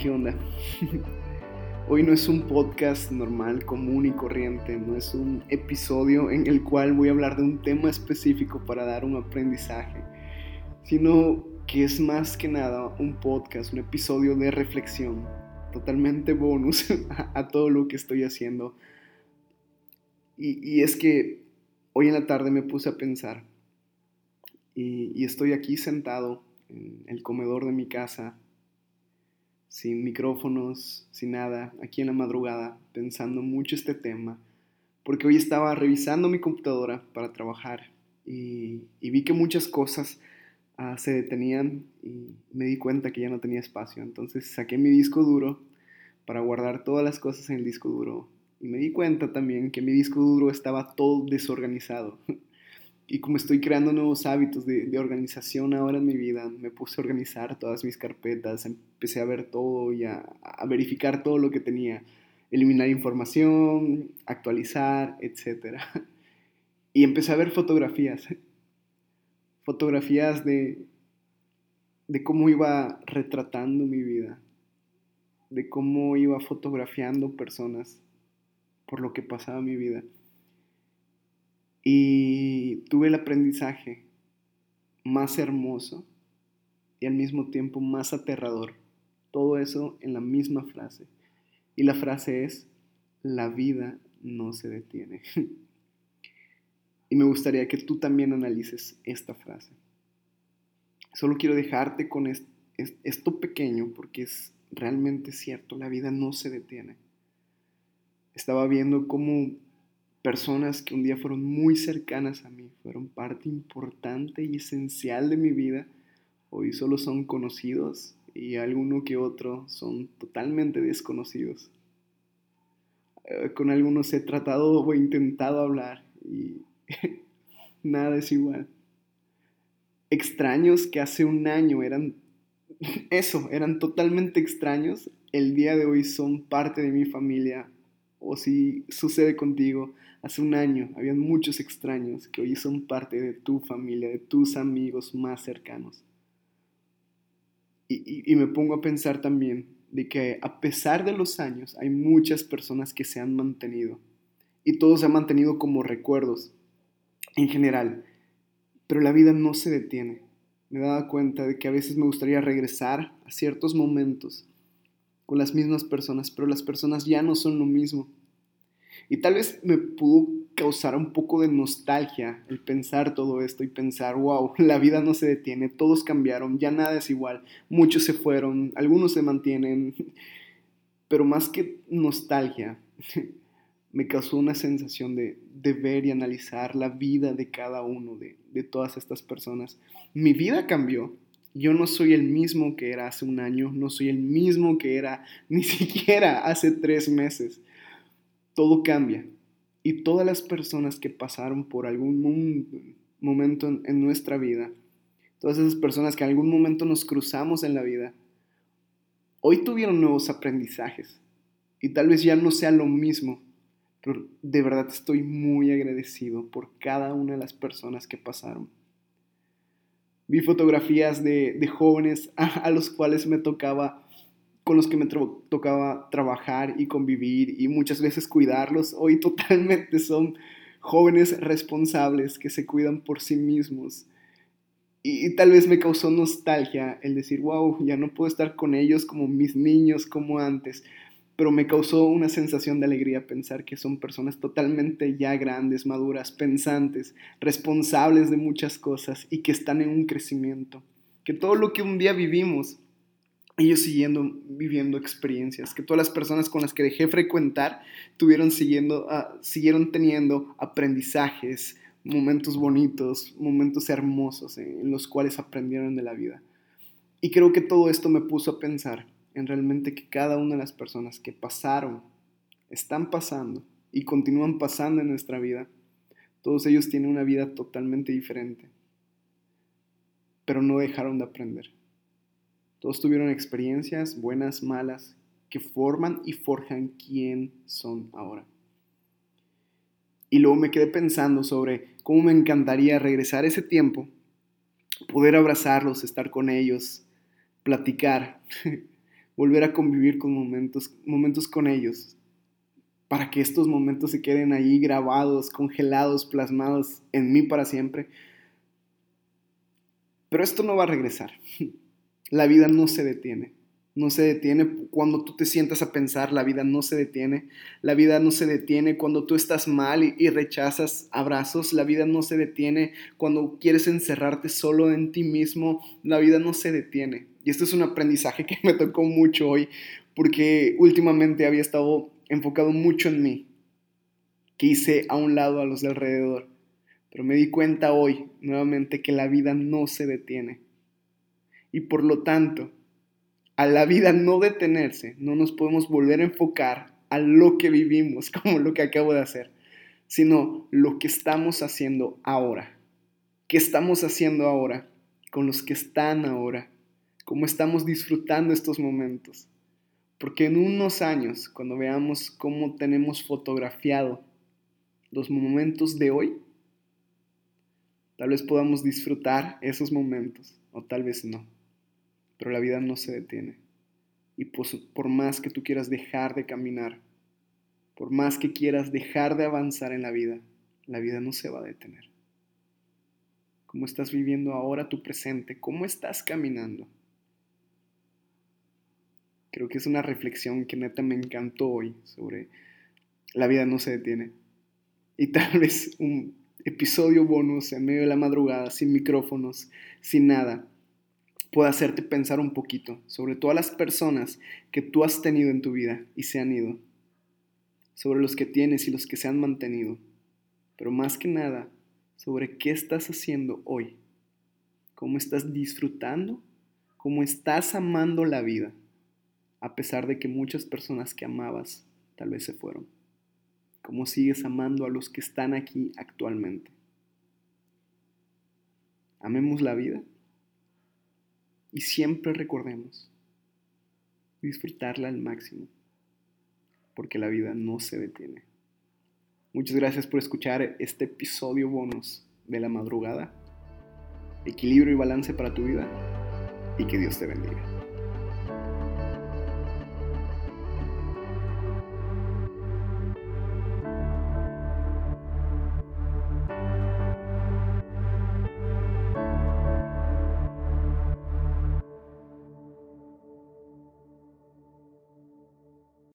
¿qué onda? Hoy no es un podcast normal, común y corriente, no es un episodio en el cual voy a hablar de un tema específico para dar un aprendizaje, sino que es más que nada un podcast, un episodio de reflexión, totalmente bonus a, todo lo que estoy haciendo. Y, es que hoy en la tarde me puse a pensar y, estoy aquí sentado en el comedor de mi casa sin micrófonos, sin nada, aquí en la madrugada, pensando mucho este tema, porque hoy estaba revisando mi computadora para trabajar y, vi que muchas cosas ah, se detenían y me di cuenta que ya no tenía espacio. Entonces saqué mi disco duro para guardar todas las cosas en el disco duro y me di cuenta también que mi disco duro estaba todo desorganizado. Y como estoy creando nuevos hábitos de, organización ahora en mi vida, me puse a organizar todas mis carpetas, empecé a ver todo y a, verificar todo lo que tenía, eliminar información, actualizar, etc. Y empecé a ver fotografías, fotografías de, de cómo iba retratando mi vida, de cómo iba fotografiando personas por lo que pasaba mi vida. Y tuve el aprendizaje más hermoso y al mismo tiempo más aterrador. Todo eso en la misma frase. Y la frase es, la vida no se detiene. y me gustaría que tú también analices esta frase. Solo quiero dejarte con esto pequeño porque es realmente cierto, la vida no se detiene. Estaba viendo cómo personas que un día fueron muy cercanas a mí, fueron parte importante y esencial de mi vida, hoy solo son conocidos y alguno que otro son totalmente desconocidos. Eh, con algunos he tratado o intentado hablar y nada es igual. Extraños que hace un año eran eso, eran totalmente extraños, el día de hoy son parte de mi familia. O si sucede contigo, Hace un año habían muchos extraños que hoy son parte de tu familia, de tus amigos más cercanos. Y, me pongo a pensar también de que a pesar de los años hay muchas personas que se han mantenido y todo se ha mantenido como recuerdos en general, pero la vida no se detiene. Me dado cuenta de que a veces me gustaría regresar a ciertos momentos con las mismas personas, pero las personas ya no son lo mismo y tal vez me pudo causar un poco de nostalgia el pensar todo esto y pensar, wow, la vida no se detiene, todos cambiaron, ya nada es igual, muchos se fueron, algunos se mantienen, pero más que nostalgia, me causó una sensación de, de ver y analizar la vida de cada uno de, de todas estas personas. Mi vida cambió, yo no soy el mismo que era hace un año, no soy el mismo que era ni siquiera hace tres meses todo cambia. Y todas las personas que pasaron por algún momento en, nuestra vida, todas esas personas que en algún momento nos cruzamos en la vida, hoy tuvieron nuevos aprendizajes. Y tal vez ya no sea lo mismo, pero de verdad estoy muy agradecido por cada una de las personas que pasaron. Vi fotografías de, jóvenes a los cuales me tocaba con los que me tocaba trabajar y convivir y muchas veces cuidarlos, hoy totalmente son jóvenes responsables que se cuidan por sí mismos. Y, tal vez me causó nostalgia el decir, wow, ya no puedo estar con ellos como mis niños, como antes, pero me causó una sensación de alegría pensar que son personas totalmente ya grandes, maduras, pensantes, responsables de muchas cosas y que están en un crecimiento. Que todo lo que un día vivimos ellos siguiendo viviendo experiencias, que todas las personas con las que dejé frecuentar tuvieron siguiendo, uh, siguieron teniendo aprendizajes, momentos bonitos, momentos hermosos en los cuales aprendieron de la vida. Y creo que todo esto me puso a pensar en realmente que cada una de las personas que pasaron, están pasando y continúan pasando en nuestra vida, todos ellos tienen una vida totalmente diferente, pero no dejaron de aprender todos tuvieron experiencias, buenas, malas, que forman y forjan quién son ahora. Y luego me quedé pensando sobre cómo me encantaría regresar ese tiempo, poder abrazarlos, estar con ellos, platicar. volver a convivir con momentos, momentos con ellos, para que estos momentos se queden ahí grabados, congelados, plasmados en mí para siempre. Pero esto no va a regresar. La vida no se detiene no se detiene cuando tú te sientas a pensar, la vida no se detiene, la vida no se detiene cuando tú estás mal y, rechazas abrazos, la vida no se detiene cuando quieres encerrarte solo en ti mismo, la vida no se detiene. Y esto es un aprendizaje que me tocó mucho hoy porque últimamente había estado enfocado mucho en mí, que hice a un lado a los de alrededor, pero me di cuenta hoy nuevamente que la vida no se detiene. Y por lo tanto, a la vida no detenerse, no nos podemos volver a enfocar a lo que vivimos, como lo que acabo de hacer, sino lo que estamos haciendo ahora. ¿Qué estamos haciendo ahora con los que están ahora? ¿Cómo estamos disfrutando estos momentos? Porque en unos años, cuando veamos cómo tenemos fotografiado los momentos de hoy, tal vez podamos disfrutar esos momentos o tal vez no pero la vida no se detiene. Y por más que tú quieras dejar de caminar, por más que quieras dejar de avanzar en la vida, la vida no se va a detener. ¿Cómo estás viviendo ahora tu presente? ¿Cómo estás caminando? Creo que es una reflexión que neta me encantó hoy sobre la vida no se detiene. Y tal vez un episodio bonus en medio de la madrugada, sin micrófonos, sin nada, puede hacerte pensar un poquito sobre todas las personas que tú has tenido en tu vida y se han ido, sobre los que tienes y los que se han mantenido, pero más que nada sobre qué estás haciendo hoy, cómo estás disfrutando, cómo estás amando la vida, a pesar de que muchas personas que amabas tal vez se fueron, cómo sigues amando a los que están aquí actualmente. Amemos la vida y siempre recordemos disfrutarla al máximo, porque la vida no se detiene. Muchas gracias por escuchar este episodio bonus de la madrugada. Equilibrio y balance para tu vida y que Dios te bendiga.